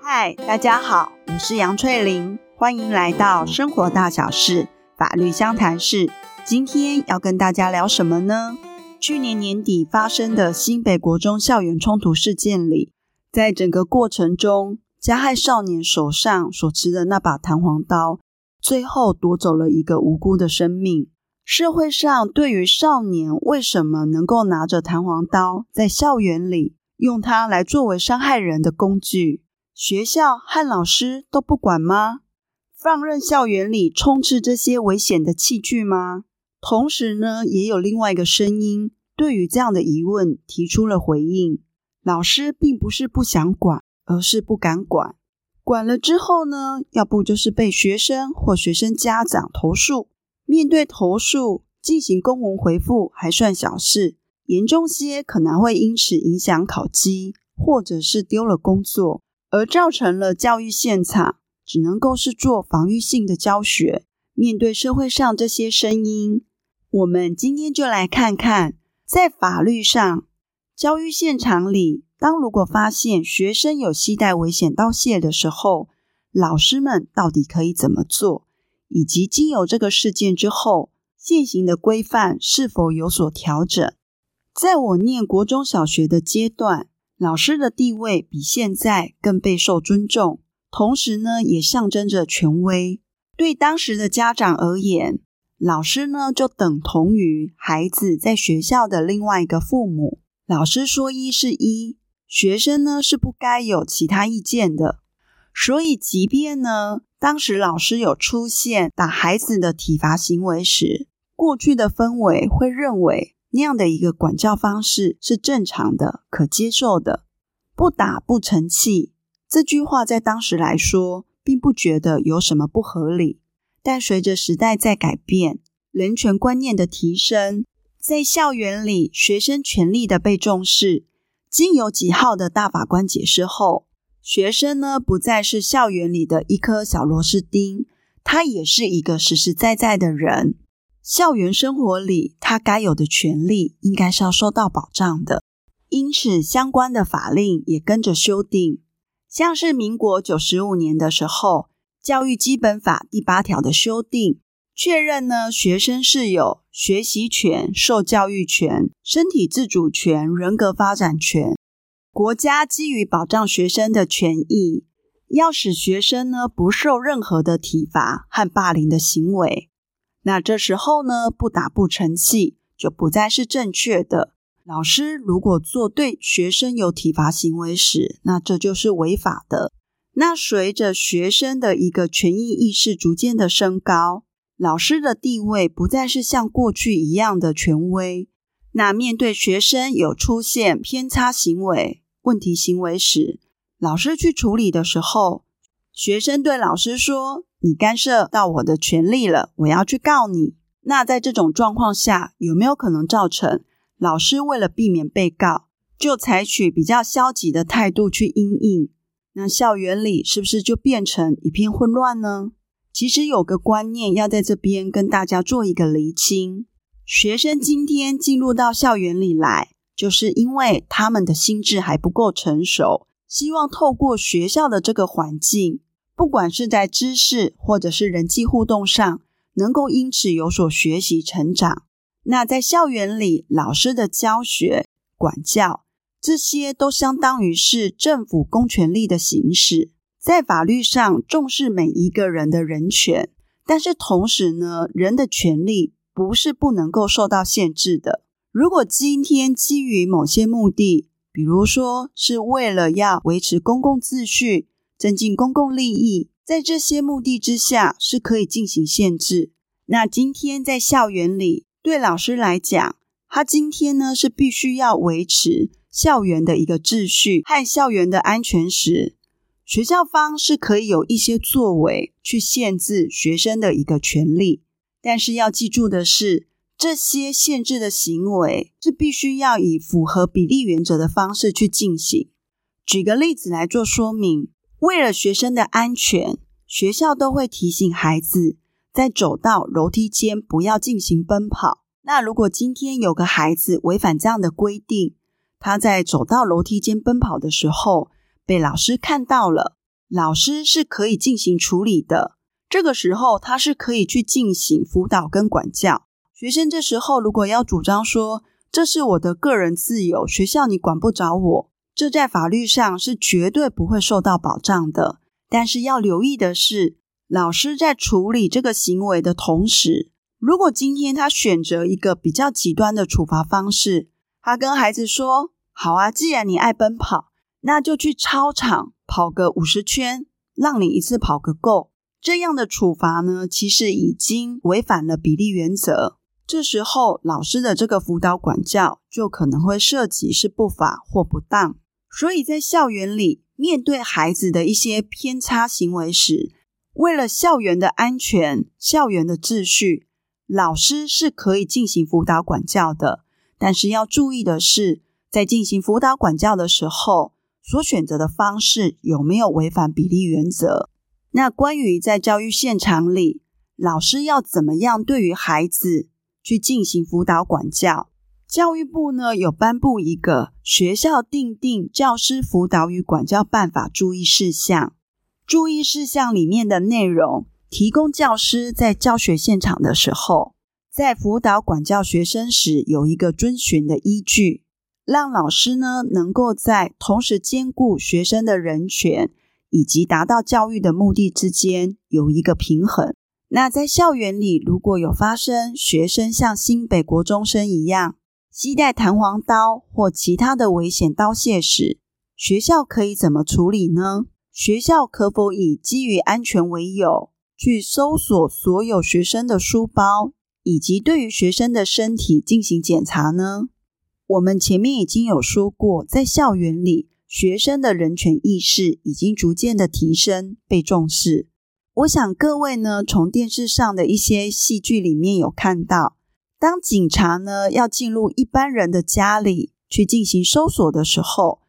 嗨，大家好，我是杨翠玲，欢迎来到生活大小事法律相谈室。今天要跟大家聊什么呢？去年年底发生的新北国中校园冲突事件里，在整个过程中，加害少年手上所持的那把弹簧刀，最后夺走了一个无辜的生命。社会上对于少年为什么能够拿着弹簧刀在校园里用它来作为伤害人的工具，学校和老师都不管吗？放任校园里充斥这些危险的器具吗？同时呢，也有另外一个声音对于这样的疑问提出了回应：老师并不是不想管，而是不敢管。管了之后呢，要不就是被学生或学生家长投诉。面对投诉，进行公文回复还算小事，严重些可能会因此影响考绩，或者是丢了工作，而造成了教育现场只能够是做防御性的教学。面对社会上这些声音，我们今天就来看看，在法律上，教育现场里，当如果发现学生有携带危险刀械的时候，老师们到底可以怎么做？以及经由这个事件之后，现行的规范是否有所调整？在我念国中小学的阶段，老师的地位比现在更备受尊重，同时呢，也象征着权威。对当时的家长而言，老师呢就等同于孩子在学校的另外一个父母。老师说一是一，学生呢是不该有其他意见的。所以，即便呢，当时老师有出现打孩子的体罚行为时，过去的氛围会认为那样的一个管教方式是正常的、可接受的。不打不成器，这句话在当时来说，并不觉得有什么不合理。但随着时代在改变，人权观念的提升，在校园里学生权利的被重视，经由几号的大法官解释后。学生呢，不再是校园里的一颗小螺丝钉，他也是一个实实在在的人。校园生活里，他该有的权利应该是要受到保障的。因此，相关的法令也跟着修订，像是民国九十五年的时候，《教育基本法》第八条的修订，确认呢，学生是有学习权、受教育权、身体自主权、人格发展权。国家基于保障学生的权益，要使学生呢不受任何的体罚和霸凌的行为。那这时候呢，不打不成器就不再是正确的。老师如果做对学生有体罚行为时，那这就是违法的。那随着学生的一个权益意识逐渐的升高，老师的地位不再是像过去一样的权威。那面对学生有出现偏差行为、问题行为时，老师去处理的时候，学生对老师说：“你干涉到我的权利了，我要去告你。”那在这种状况下，有没有可能造成老师为了避免被告，就采取比较消极的态度去应应？那校园里是不是就变成一片混乱呢？其实有个观念要在这边跟大家做一个厘清：学生今天进入到校园里来。就是因为他们的心智还不够成熟，希望透过学校的这个环境，不管是在知识或者是人际互动上，能够因此有所学习成长。那在校园里，老师的教学、管教，这些都相当于是政府公权力的行使。在法律上重视每一个人的人权，但是同时呢，人的权利不是不能够受到限制的。如果今天基于某些目的，比如说是为了要维持公共秩序、增进公共利益，在这些目的之下是可以进行限制。那今天在校园里，对老师来讲，他今天呢是必须要维持校园的一个秩序和校园的安全时，学校方是可以有一些作为去限制学生的一个权利。但是要记住的是，这些限制的行为是必须要以符合比例原则的方式去进行。举个例子来做说明：为了学生的安全，学校都会提醒孩子在走到楼梯间不要进行奔跑。那如果今天有个孩子违反这样的规定，他在走到楼梯间奔跑的时候，被老师看到了，老师是可以进行处理的。这个时候，他是可以去进行辅导跟管教。学生这时候如果要主张说，这是我的个人自由，学校你管不着我，这在法律上是绝对不会受到保障的。但是要留意的是，老师在处理这个行为的同时，如果今天他选择一个比较极端的处罚方式，他跟孩子说：“好啊，既然你爱奔跑，那就去操场跑个五十圈，让你一次跑个够。”这样的处罚呢，其实已经违反了比例原则。这时候，老师的这个辅导管教就可能会涉及是不法或不当。所以在校园里，面对孩子的一些偏差行为时，为了校园的安全、校园的秩序，老师是可以进行辅导管教的。但是要注意的是，在进行辅导管教的时候，所选择的方式有没有违反比例原则？那关于在教育现场里，老师要怎么样对于孩子去进行辅导管教？教育部呢，有颁布一个《学校定定教师辅导与管教办法》注意事项。注意事项里面的内容，提供教师在教学现场的时候，在辅导管教学生时，有一个遵循的依据，让老师呢能够在同时兼顾学生的人权以及达到教育的目的之间有一个平衡。那在校园里，如果有发生学生像新北国中生一样携带弹簧刀或其他的危险刀械时，学校可以怎么处理呢？学校可否以基于安全为由，去搜索所有学生的书包，以及对于学生的身体进行检查呢？我们前面已经有说过，在校园里，学生的人权意识已经逐渐的提升，被重视。我想各位呢，从电视上的一些戏剧里面有看到，当警察呢要进入一般人的家里去进行搜索的时候。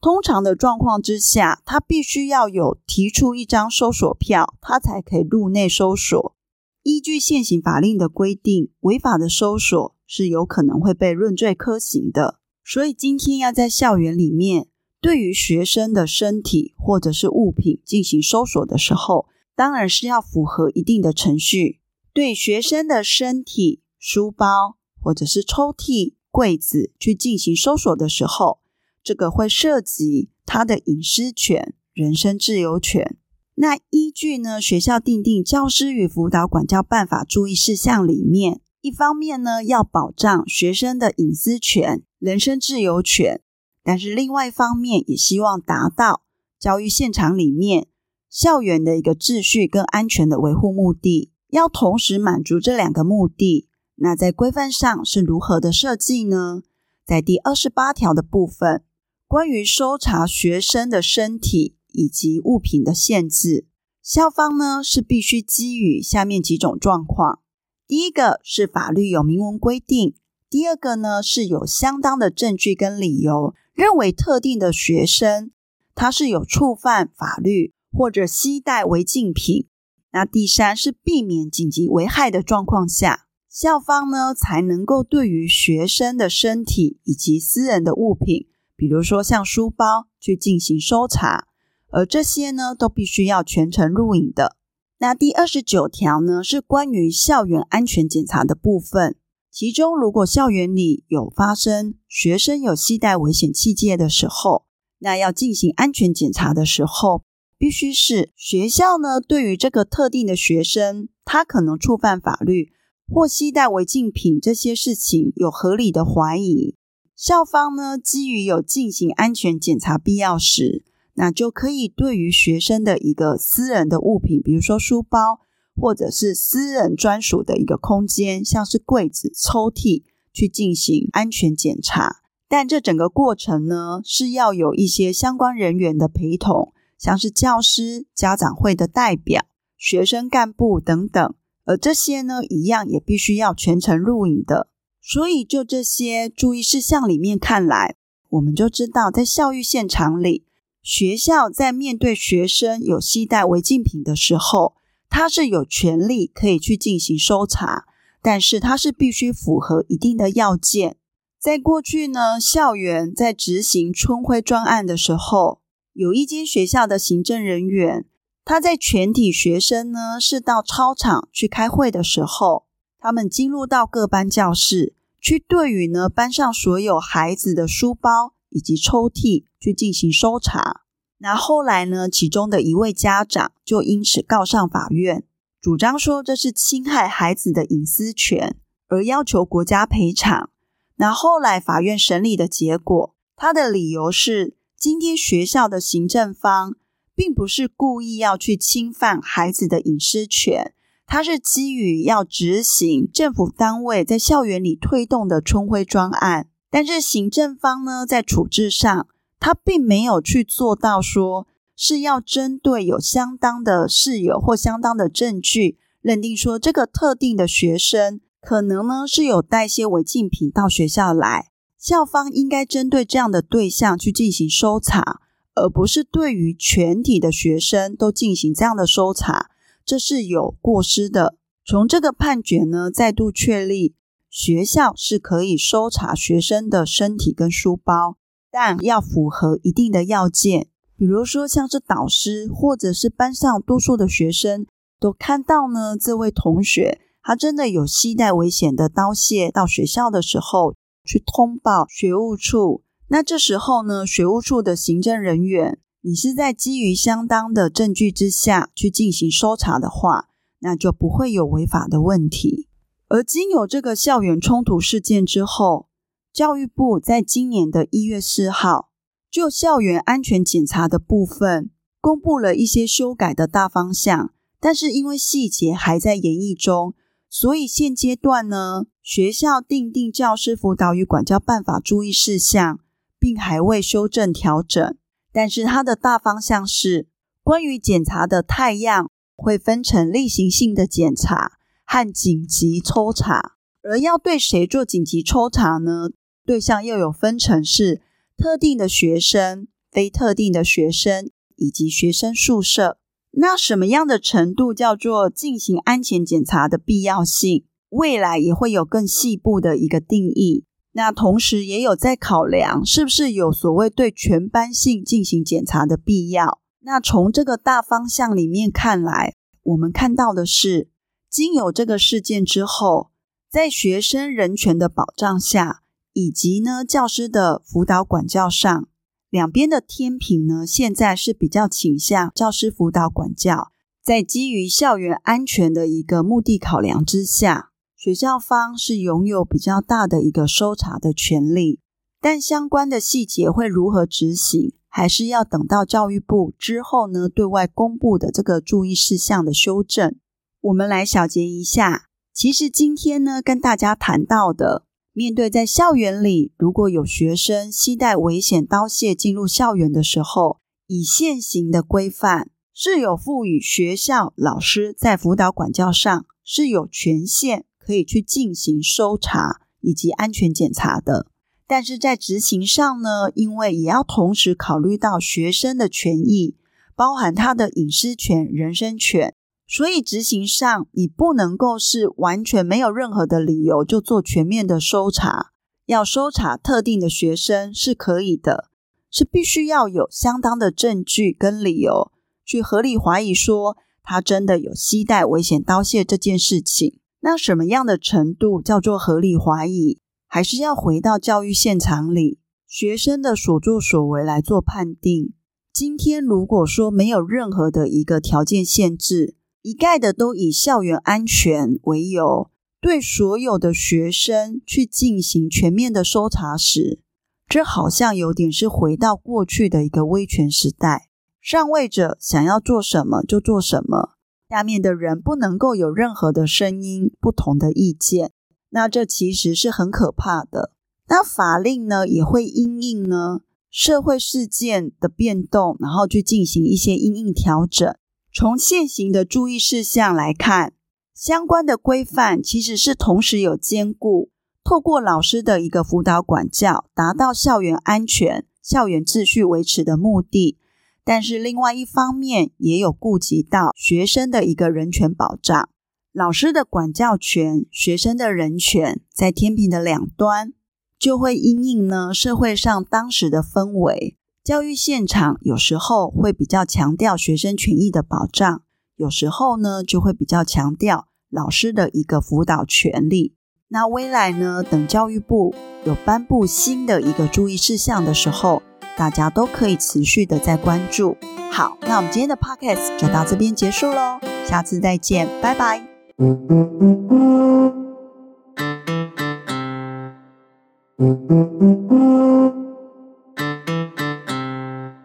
通常的状况之下，他必须要有提出一张搜索票，他才可以入内搜索。依据现行法令的规定，违法的搜索是有可能会被论罪科刑的。所以今天要在校园里面，对于学生的身体或者是物品进行搜索的时候，当然是要符合一定的程序。对学生的身体、书包或者是抽屉、柜子去进行搜索的时候，这个会涉及他的隐私权、人身自由权。那依据呢，学校订定教师与辅导管教办法注意事项里面，一方面呢要保障学生的隐私权、人身自由权，但是另外一方面也希望达到教育现场里面校园的一个秩序跟安全的维护目的，要同时满足这两个目的。那在规范上是如何的设计呢？在第二十八条的部分。关于搜查学生的身体以及物品的限制，校方呢是必须基于下面几种状况：第一个是法律有明文规定；第二个呢是有相当的证据跟理由，认为特定的学生他是有触犯法律或者携带违禁品；那第三是避免紧急危害的状况下，校方呢才能够对于学生的身体以及私人的物品。比如说像书包去进行搜查，而这些呢都必须要全程录影的。那第二十九条呢是关于校园安全检查的部分，其中如果校园里有发生学生有携带危险器械的时候，那要进行安全检查的时候，必须是学校呢对于这个特定的学生，他可能触犯法律或携带违禁品这些事情有合理的怀疑。校方呢，基于有进行安全检查必要时，那就可以对于学生的一个私人的物品，比如说书包，或者是私人专属的一个空间，像是柜子、抽屉，去进行安全检查。但这整个过程呢，是要有一些相关人员的陪同，像是教师、家长会的代表、学生干部等等，而这些呢，一样也必须要全程录影的。所以，就这些注意事项里面看来，我们就知道，在教育现场里，学校在面对学生有携带违禁品的时候，他是有权利可以去进行搜查，但是他是必须符合一定的要件。在过去呢，校园在执行春晖专案的时候，有一间学校的行政人员，他在全体学生呢是到操场去开会的时候，他们进入到各班教室，去对于呢班上所有孩子的书包以及抽屉去进行搜查。那后来呢，其中的一位家长就因此告上法院，主张说这是侵害孩子的隐私权，而要求国家赔偿。那后来法院审理的结果，他的理由是，今天学校的行政方并不是故意要去侵犯孩子的隐私权，他是基于要执行政府单位在校园里推动的春晖专案，但是行政方呢，在处置上。他并没有去做到说是要针对有相当的事由或相当的证据，认定说这个特定的学生可能呢是有带些违禁品到学校来，校方应该针对这样的对象去进行搜查，而不是对于全体的学生都进行这样的搜查，这是有过失的。从这个判决呢，再度确立学校是可以搜查学生的身体跟书包。但要符合一定的要件，比如说像是导师或者是班上多数的学生都看到呢，这位同学他真的有携带危险的刀械到学校的时候，去通报学务处。那这时候呢，学务处的行政人员，你是在基于相当的证据之下去进行搜查的话，那就不会有违法的问题。而经有这个校园冲突事件之后，教育部在今年的一月四号，就校园安全检查的部分，公布了一些修改的大方向，但是因为细节还在研议中，所以现阶段呢，学校订定教师辅导与管教办法注意事项，并还未修正调整。但是它的大方向是，关于检查的太样会分成例行性的检查和紧急抽查，而要对谁做紧急抽查呢？对象又有分成是特定的学生、非特定的学生以及学生宿舍。那什么样的程度叫做进行安全检查的必要性？未来也会有更细部的一个定义。那同时也有在考量是不是有所谓对全班性进行检查的必要。那从这个大方向里面看来，我们看到的是，经有这个事件之后，在学生人权的保障下。以及呢，教师的辅导管教上，两边的天平呢，现在是比较倾向教师辅导管教。在基于校园安全的一个目的考量之下，学校方是拥有比较大的一个搜查的权利。但相关的细节会如何执行，还是要等到教育部之后呢，对外公布的这个注意事项的修正。我们来小结一下，其实今天呢，跟大家谈到的。面对在校园里，如果有学生携带危险刀械进入校园的时候，以现行的规范是有赋予学校老师在辅导管教上是有权限可以去进行搜查以及安全检查的。但是在执行上呢，因为也要同时考虑到学生的权益，包含他的隐私权、人身权。所以执行上，你不能够是完全没有任何的理由就做全面的搜查。要搜查特定的学生是可以的，是必须要有相当的证据跟理由去合理怀疑说他真的有携带危险刀械这件事情。那什么样的程度叫做合理怀疑？还是要回到教育现场里学生的所作所为来做判定。今天如果说没有任何的一个条件限制。一概的都以校园安全为由，对所有的学生去进行全面的搜查时，这好像有点是回到过去的一个威权时代，上位者想要做什么就做什么，下面的人不能够有任何的声音、不同的意见。那这其实是很可怕的。那法令呢，也会因应呢社会事件的变动，然后去进行一些因应调整。从现行的注意事项来看，相关的规范其实是同时有兼顾，透过老师的一个辅导管教，达到校园安全、校园秩序维持的目的。但是另外一方面，也有顾及到学生的一个人权保障。老师的管教权、学生的人权，在天平的两端，就会因应呢社会上当时的氛围。教育现场有时候会比较强调学生权益的保障，有时候呢就会比较强调老师的一个辅导权利。那未来呢，等教育部有颁布新的一个注意事项的时候，大家都可以持续的在关注。好，那我们今天的 podcast 就到这边结束喽，下次再见，拜拜。